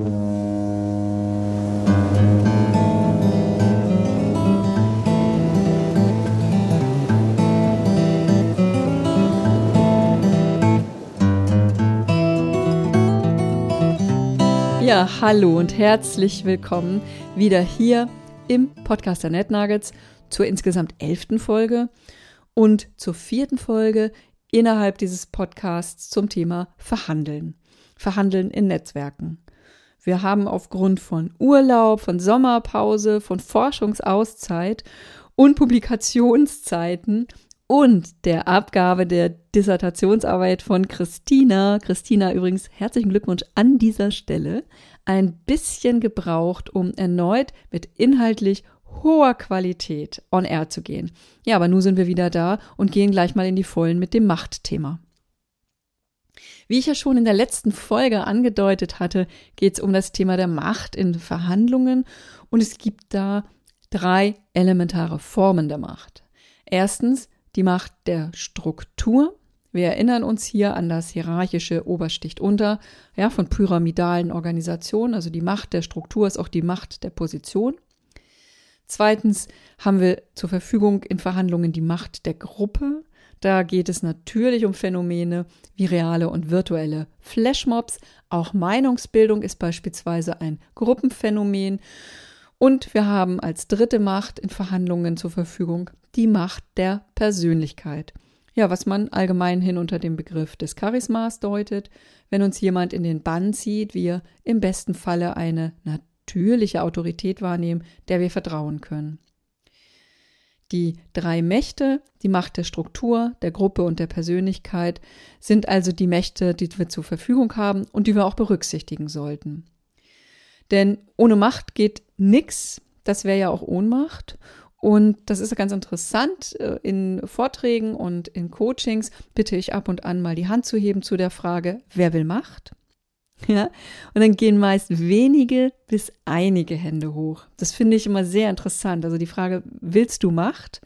Ja, hallo und herzlich willkommen wieder hier im Podcast der NetNuggets zur insgesamt elften Folge und zur vierten Folge innerhalb dieses Podcasts zum Thema Verhandeln. Verhandeln in Netzwerken. Wir haben aufgrund von Urlaub, von Sommerpause, von Forschungsauszeit und Publikationszeiten und der Abgabe der Dissertationsarbeit von Christina, Christina übrigens herzlichen Glückwunsch an dieser Stelle, ein bisschen gebraucht, um erneut mit inhaltlich hoher Qualität on air zu gehen. Ja, aber nun sind wir wieder da und gehen gleich mal in die Vollen mit dem Machtthema. Wie ich ja schon in der letzten Folge angedeutet hatte, geht es um das Thema der Macht in Verhandlungen und es gibt da drei elementare Formen der Macht. Erstens die Macht der Struktur. Wir erinnern uns hier an das hierarchische Obersticht unter, ja, von pyramidalen Organisationen. Also die Macht der Struktur ist auch die Macht der Position. Zweitens haben wir zur Verfügung in Verhandlungen die Macht der Gruppe. Da geht es natürlich um Phänomene wie reale und virtuelle Flashmobs. Auch Meinungsbildung ist beispielsweise ein Gruppenphänomen. Und wir haben als dritte Macht in Verhandlungen zur Verfügung die Macht der Persönlichkeit. Ja, was man allgemein hin unter dem Begriff des Charismas deutet, wenn uns jemand in den Bann zieht, wir im besten Falle eine natürliche Autorität wahrnehmen, der wir vertrauen können. Die drei Mächte, die Macht der Struktur, der Gruppe und der Persönlichkeit, sind also die Mächte, die wir zur Verfügung haben und die wir auch berücksichtigen sollten. Denn ohne Macht geht nichts. Das wäre ja auch Ohnmacht. Und das ist ganz interessant. Äh, in Vorträgen und in Coachings bitte ich ab und an mal die Hand zu heben zu der Frage, wer will Macht? Ja, und dann gehen meist wenige bis einige Hände hoch. Das finde ich immer sehr interessant. Also die Frage, willst du Macht?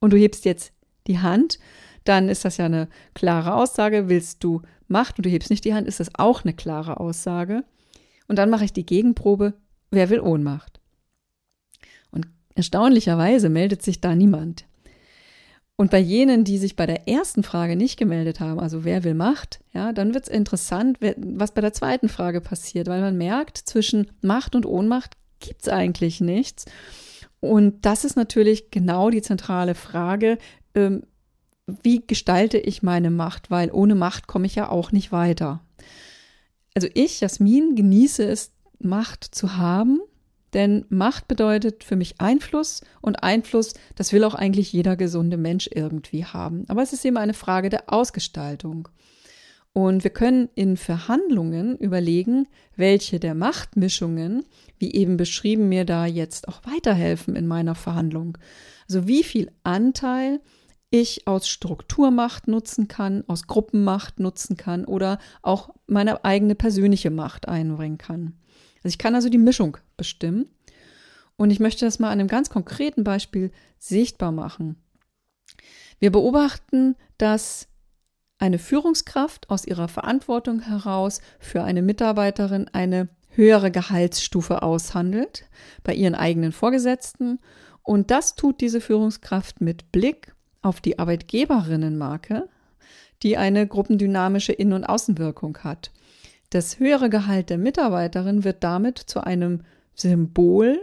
Und du hebst jetzt die Hand, dann ist das ja eine klare Aussage. Willst du Macht und du hebst nicht die Hand, ist das auch eine klare Aussage. Und dann mache ich die Gegenprobe, wer will Ohnmacht? Und erstaunlicherweise meldet sich da niemand. Und bei jenen, die sich bei der ersten Frage nicht gemeldet haben, also wer will Macht, ja, dann wird es interessant, was bei der zweiten Frage passiert, weil man merkt, zwischen Macht und Ohnmacht gibt es eigentlich nichts. Und das ist natürlich genau die zentrale Frage, ähm, wie gestalte ich meine Macht, weil ohne Macht komme ich ja auch nicht weiter. Also ich, Jasmin, genieße es, Macht zu haben, denn Macht bedeutet für mich Einfluss und Einfluss, das will auch eigentlich jeder gesunde Mensch irgendwie haben. Aber es ist eben eine Frage der Ausgestaltung. Und wir können in Verhandlungen überlegen, welche der Machtmischungen, wie eben beschrieben, mir da jetzt auch weiterhelfen in meiner Verhandlung. Also wie viel Anteil ich aus Strukturmacht nutzen kann, aus Gruppenmacht nutzen kann oder auch meine eigene persönliche Macht einbringen kann. Also ich kann also die Mischung bestimmen. Und ich möchte das mal an einem ganz konkreten Beispiel sichtbar machen. Wir beobachten, dass eine Führungskraft aus ihrer Verantwortung heraus für eine Mitarbeiterin eine höhere Gehaltsstufe aushandelt bei ihren eigenen Vorgesetzten. Und das tut diese Führungskraft mit Blick auf die Arbeitgeberinnenmarke, die eine gruppendynamische Innen- und Außenwirkung hat. Das höhere Gehalt der Mitarbeiterin wird damit zu einem Symbol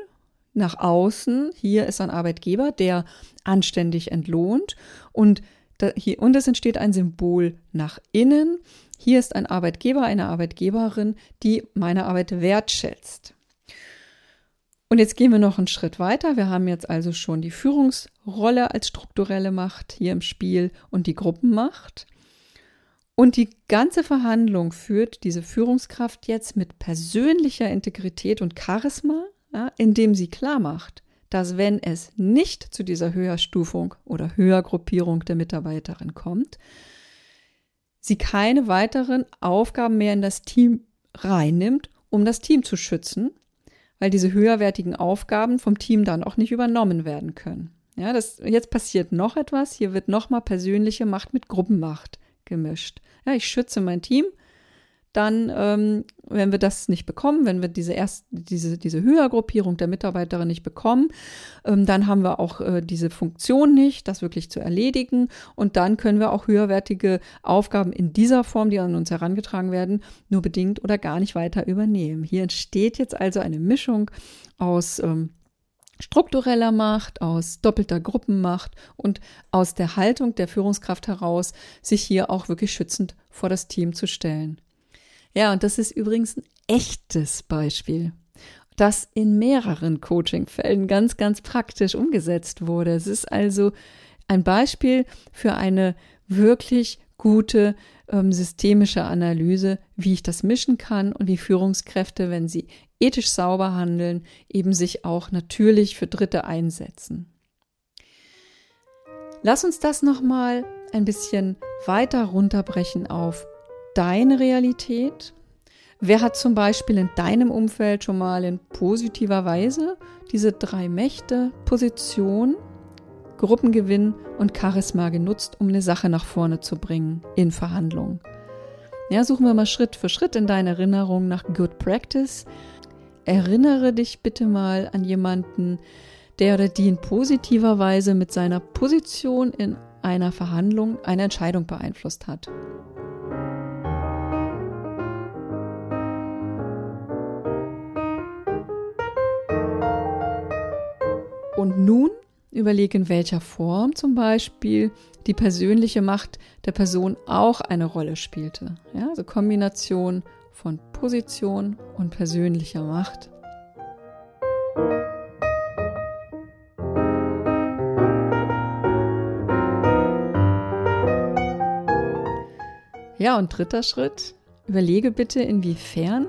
nach außen. Hier ist ein Arbeitgeber, der anständig entlohnt und, da, hier, und es entsteht ein Symbol nach innen. Hier ist ein Arbeitgeber, eine Arbeitgeberin, die meine Arbeit wertschätzt. Und jetzt gehen wir noch einen Schritt weiter. Wir haben jetzt also schon die Führungsrolle als strukturelle Macht hier im Spiel und die Gruppenmacht. Und die ganze Verhandlung führt diese Führungskraft jetzt mit persönlicher Integrität und Charisma, ja, indem sie klar macht, dass wenn es nicht zu dieser Höherstufung oder Höhergruppierung der Mitarbeiterin kommt, sie keine weiteren Aufgaben mehr in das Team reinnimmt, um das Team zu schützen, weil diese höherwertigen Aufgaben vom Team dann auch nicht übernommen werden können. Ja, das, jetzt passiert noch etwas. Hier wird nochmal persönliche Macht mit Gruppenmacht gemischt. Ja, ich schütze mein Team, dann, ähm, wenn wir das nicht bekommen, wenn wir diese erst diese diese Höhergruppierung der Mitarbeiterin nicht bekommen, ähm, dann haben wir auch äh, diese Funktion nicht, das wirklich zu erledigen und dann können wir auch höherwertige Aufgaben in dieser Form, die an uns herangetragen werden, nur bedingt oder gar nicht weiter übernehmen. Hier entsteht jetzt also eine Mischung aus ähm, struktureller Macht, aus doppelter Gruppenmacht und aus der Haltung der Führungskraft heraus, sich hier auch wirklich schützend vor das Team zu stellen. Ja, und das ist übrigens ein echtes Beispiel, das in mehreren Coaching-Fällen ganz, ganz praktisch umgesetzt wurde. Es ist also ein Beispiel für eine wirklich gute ähm, systemische Analyse, wie ich das mischen kann und wie Führungskräfte, wenn sie ethisch sauber handeln, eben sich auch natürlich für Dritte einsetzen. Lass uns das nochmal ein bisschen weiter runterbrechen auf deine Realität. Wer hat zum Beispiel in deinem Umfeld schon mal in positiver Weise diese drei Mächte, Position, Gruppengewinn und Charisma genutzt, um eine Sache nach vorne zu bringen in Verhandlungen? Ja, suchen wir mal Schritt für Schritt in deiner Erinnerung nach Good Practice erinnere dich bitte mal an jemanden, der oder die in positiver Weise mit seiner Position in einer Verhandlung eine Entscheidung beeinflusst hat. Und nun überlege, in welcher Form zum Beispiel die persönliche Macht der Person auch eine Rolle spielte. Ja, also Kombination von Position und persönlicher Macht. Ja, und dritter Schritt, überlege bitte, inwiefern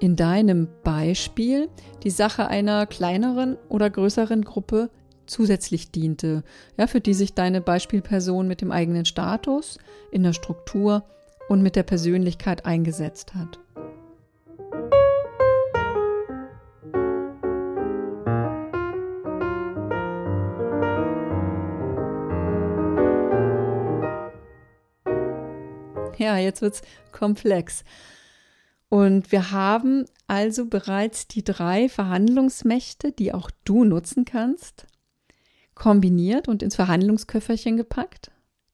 in deinem Beispiel die Sache einer kleineren oder größeren Gruppe zusätzlich diente, ja, für die sich deine Beispielperson mit dem eigenen Status in der Struktur und mit der Persönlichkeit eingesetzt hat. Ja, jetzt wird's komplex. Und wir haben also bereits die drei Verhandlungsmächte, die auch du nutzen kannst, kombiniert und ins Verhandlungsköfferchen gepackt.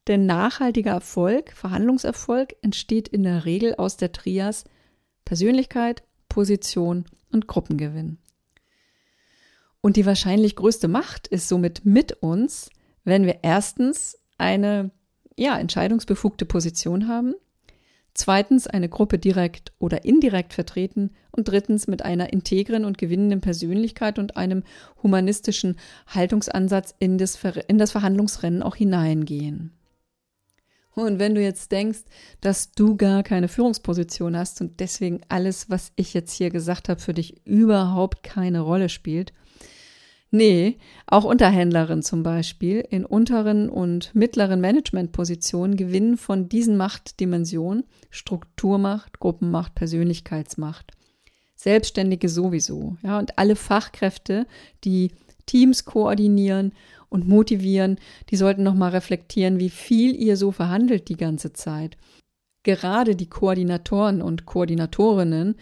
Denn nachhaltiger Erfolg, Verhandlungserfolg entsteht in der Regel aus der Trias Persönlichkeit, Position und Gruppengewinn. Und die wahrscheinlich größte Macht ist somit mit uns, wenn wir erstens eine ja, entscheidungsbefugte Position haben, zweitens eine Gruppe direkt oder indirekt vertreten und drittens mit einer integren und gewinnenden Persönlichkeit und einem humanistischen Haltungsansatz in das, in das Verhandlungsrennen auch hineingehen. Und wenn du jetzt denkst, dass du gar keine Führungsposition hast und deswegen alles, was ich jetzt hier gesagt habe, für dich überhaupt keine Rolle spielt, Nee, auch Unterhändlerinnen zum Beispiel in unteren und mittleren Managementpositionen gewinnen von diesen Machtdimensionen Strukturmacht, Gruppenmacht, Persönlichkeitsmacht. Selbstständige sowieso, ja, und alle Fachkräfte, die Teams koordinieren und motivieren, die sollten nochmal reflektieren, wie viel ihr so verhandelt die ganze Zeit. Gerade die Koordinatoren und Koordinatorinnen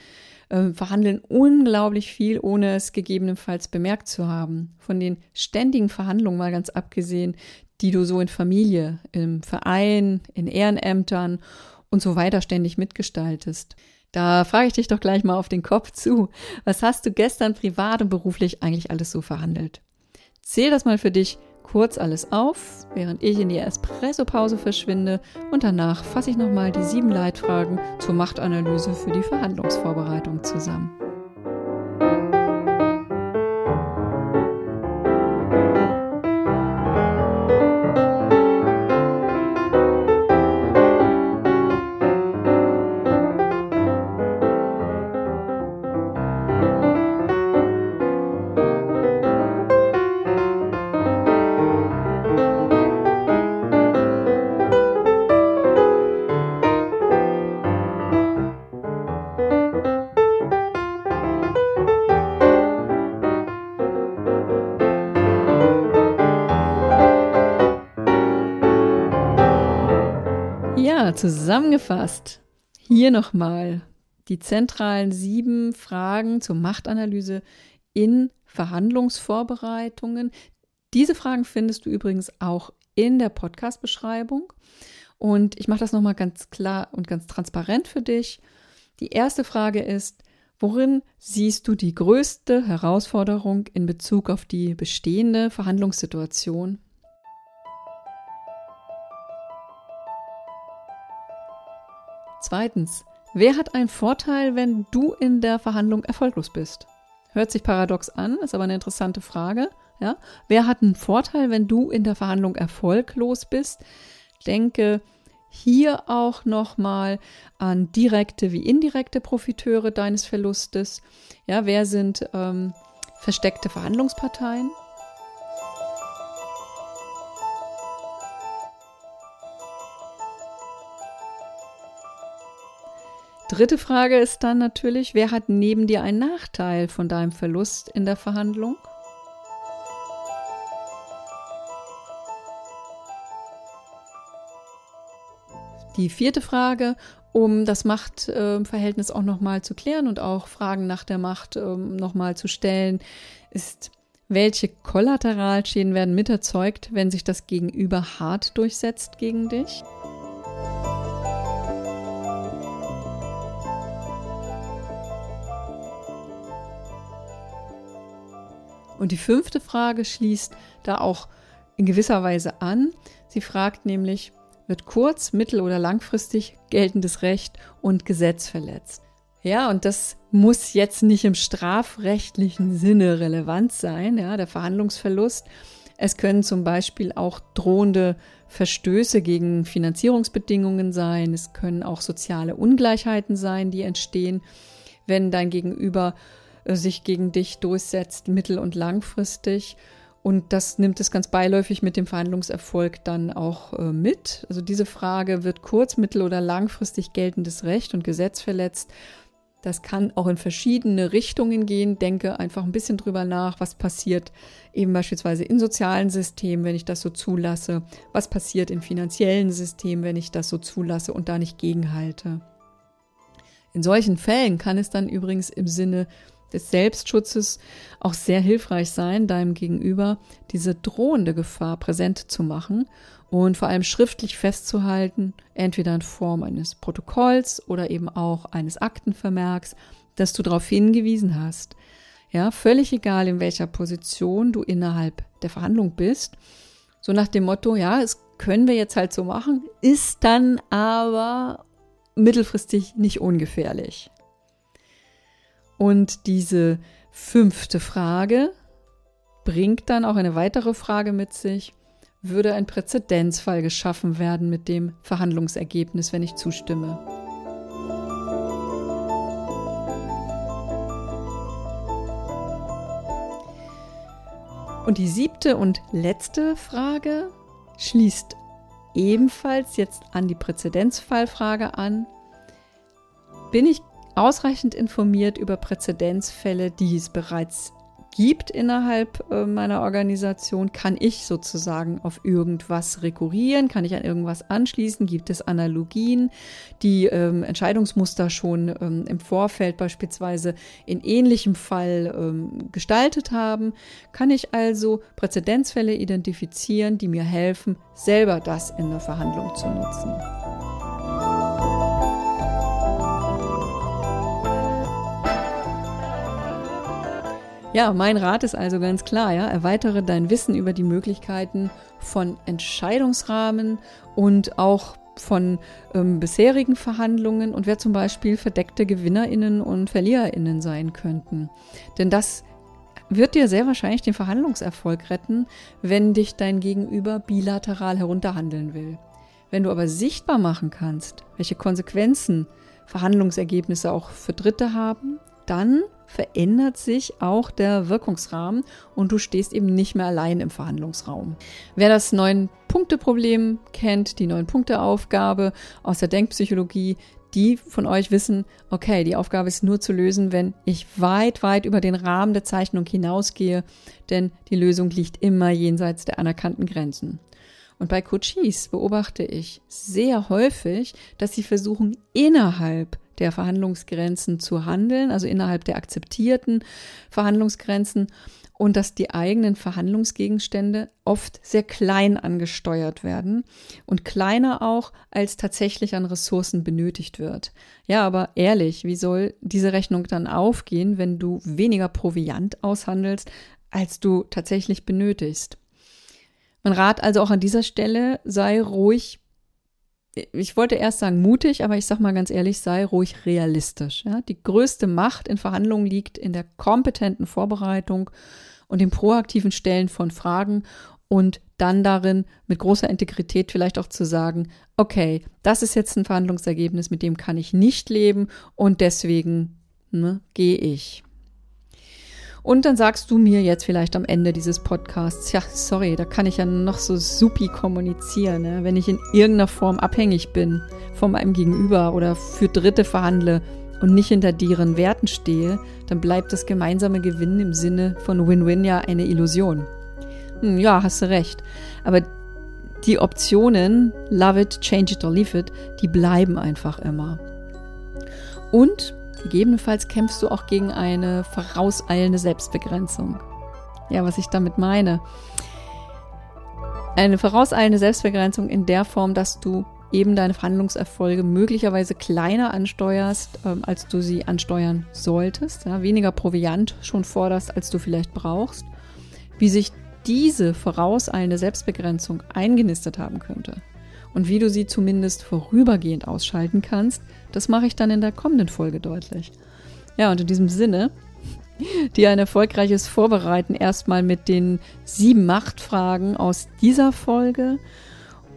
äh, verhandeln unglaublich viel, ohne es gegebenenfalls bemerkt zu haben. Von den ständigen Verhandlungen mal ganz abgesehen, die du so in Familie, im Verein, in Ehrenämtern und so weiter ständig mitgestaltest. Da frage ich dich doch gleich mal auf den Kopf zu. Was hast du gestern privat und beruflich eigentlich alles so verhandelt? Zähl das mal für dich kurz alles auf, während ich in die Espresso-Pause verschwinde und danach fasse ich nochmal die sieben Leitfragen zur Machtanalyse für die Verhandlungsvorbereitung zusammen. Zusammengefasst. Hier nochmal die zentralen sieben Fragen zur Machtanalyse in Verhandlungsvorbereitungen. Diese Fragen findest du übrigens auch in der Podcast-Beschreibung. Und ich mache das nochmal ganz klar und ganz transparent für dich. Die erste Frage ist, worin siehst du die größte Herausforderung in Bezug auf die bestehende Verhandlungssituation? Zweitens, wer hat einen Vorteil, wenn du in der Verhandlung erfolglos bist? Hört sich paradox an, ist aber eine interessante Frage. Ja? Wer hat einen Vorteil, wenn du in der Verhandlung erfolglos bist? Denke hier auch nochmal an direkte wie indirekte Profiteure deines Verlustes. Ja, wer sind ähm, versteckte Verhandlungsparteien? Dritte Frage ist dann natürlich, wer hat neben dir einen Nachteil von deinem Verlust in der Verhandlung? Die vierte Frage, um das Machtverhältnis auch nochmal zu klären und auch Fragen nach der Macht ähm, nochmal zu stellen, ist, welche Kollateralschäden werden miterzeugt, wenn sich das Gegenüber hart durchsetzt gegen dich? Und die fünfte Frage schließt da auch in gewisser Weise an. Sie fragt nämlich, wird kurz-, mittel- oder langfristig geltendes Recht und Gesetz verletzt. Ja, und das muss jetzt nicht im strafrechtlichen Sinne relevant sein, ja, der Verhandlungsverlust. Es können zum Beispiel auch drohende Verstöße gegen Finanzierungsbedingungen sein. Es können auch soziale Ungleichheiten sein, die entstehen, wenn dein Gegenüber sich gegen dich durchsetzt, mittel- und langfristig. Und das nimmt es ganz beiläufig mit dem Verhandlungserfolg dann auch äh, mit. Also diese Frage, wird kurz-, mittel- oder langfristig geltendes Recht und Gesetz verletzt? Das kann auch in verschiedene Richtungen gehen. Denke einfach ein bisschen drüber nach, was passiert eben beispielsweise in sozialen Systemen, wenn ich das so zulasse. Was passiert in finanziellen Systemen, wenn ich das so zulasse und da nicht gegenhalte. In solchen Fällen kann es dann übrigens im Sinne des Selbstschutzes auch sehr hilfreich sein, deinem Gegenüber diese drohende Gefahr präsent zu machen und vor allem schriftlich festzuhalten, entweder in Form eines Protokolls oder eben auch eines Aktenvermerks, dass du darauf hingewiesen hast. Ja, völlig egal, in welcher Position du innerhalb der Verhandlung bist. So nach dem Motto, ja, es können wir jetzt halt so machen, ist dann aber mittelfristig nicht ungefährlich. Und diese fünfte Frage bringt dann auch eine weitere Frage mit sich. Würde ein Präzedenzfall geschaffen werden mit dem Verhandlungsergebnis, wenn ich zustimme? Und die siebte und letzte Frage schließt ebenfalls jetzt an die Präzedenzfallfrage an. Bin ich ausreichend informiert über Präzedenzfälle, die es bereits gibt innerhalb äh, meiner Organisation, kann ich sozusagen auf irgendwas rekurrieren, kann ich an irgendwas anschließen, gibt es Analogien, die ähm, Entscheidungsmuster schon ähm, im Vorfeld beispielsweise in ähnlichem Fall ähm, gestaltet haben, kann ich also Präzedenzfälle identifizieren, die mir helfen, selber das in der Verhandlung zu nutzen. Ja, mein Rat ist also ganz klar, ja, erweitere dein Wissen über die Möglichkeiten von Entscheidungsrahmen und auch von ähm, bisherigen Verhandlungen und wer zum Beispiel verdeckte Gewinnerinnen und Verliererinnen sein könnten. Denn das wird dir sehr wahrscheinlich den Verhandlungserfolg retten, wenn dich dein Gegenüber bilateral herunterhandeln will. Wenn du aber sichtbar machen kannst, welche Konsequenzen Verhandlungsergebnisse auch für Dritte haben, dann verändert sich auch der Wirkungsrahmen und du stehst eben nicht mehr allein im Verhandlungsraum. Wer das Neun-Punkte-Problem kennt, die Neun-Punkte-Aufgabe aus der Denkpsychologie, die von euch wissen, okay, die Aufgabe ist nur zu lösen, wenn ich weit, weit über den Rahmen der Zeichnung hinausgehe, denn die Lösung liegt immer jenseits der anerkannten Grenzen. Und bei Coaches beobachte ich sehr häufig, dass sie versuchen, innerhalb der Verhandlungsgrenzen zu handeln, also innerhalb der akzeptierten Verhandlungsgrenzen und dass die eigenen Verhandlungsgegenstände oft sehr klein angesteuert werden und kleiner auch, als tatsächlich an Ressourcen benötigt wird. Ja, aber ehrlich, wie soll diese Rechnung dann aufgehen, wenn du weniger Proviant aushandelst, als du tatsächlich benötigst? Man rat also auch an dieser Stelle, sei ruhig ich wollte erst sagen mutig, aber ich sag mal ganz ehrlich, sei ruhig realistisch. Ja? Die größte Macht in Verhandlungen liegt in der kompetenten Vorbereitung und dem proaktiven Stellen von Fragen und dann darin mit großer Integrität vielleicht auch zu sagen, okay, das ist jetzt ein Verhandlungsergebnis, mit dem kann ich nicht leben und deswegen ne, gehe ich. Und dann sagst du mir jetzt vielleicht am Ende dieses Podcasts, ja, sorry, da kann ich ja noch so supi kommunizieren, ne? wenn ich in irgendeiner Form abhängig bin von meinem Gegenüber oder für Dritte verhandle und nicht hinter deren Werten stehe, dann bleibt das gemeinsame Gewinnen im Sinne von Win-Win ja eine Illusion. Hm, ja, hast du recht. Aber die Optionen, love it, change it or leave it, die bleiben einfach immer. Und Gegebenenfalls kämpfst du auch gegen eine vorauseilende Selbstbegrenzung. Ja, was ich damit meine. Eine vorauseilende Selbstbegrenzung in der Form, dass du eben deine Verhandlungserfolge möglicherweise kleiner ansteuerst, ähm, als du sie ansteuern solltest, ja, weniger Proviant schon forderst, als du vielleicht brauchst, wie sich diese vorauseilende Selbstbegrenzung eingenistet haben könnte und wie du sie zumindest vorübergehend ausschalten kannst, das mache ich dann in der kommenden Folge deutlich. Ja, und in diesem Sinne, dir ein erfolgreiches Vorbereiten erstmal mit den sieben Machtfragen aus dieser Folge.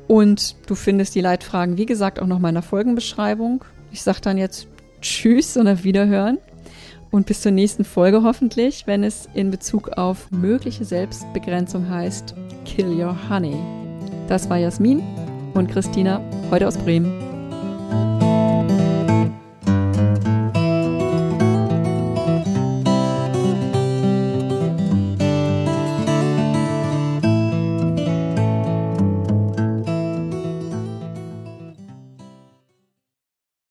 Und du findest die Leitfragen, wie gesagt, auch noch mal in der Folgenbeschreibung. Ich sage dann jetzt Tschüss und auf Wiederhören. Und bis zur nächsten Folge hoffentlich, wenn es in Bezug auf mögliche Selbstbegrenzung heißt Kill Your Honey. Das war Jasmin und Christina, heute aus Bremen.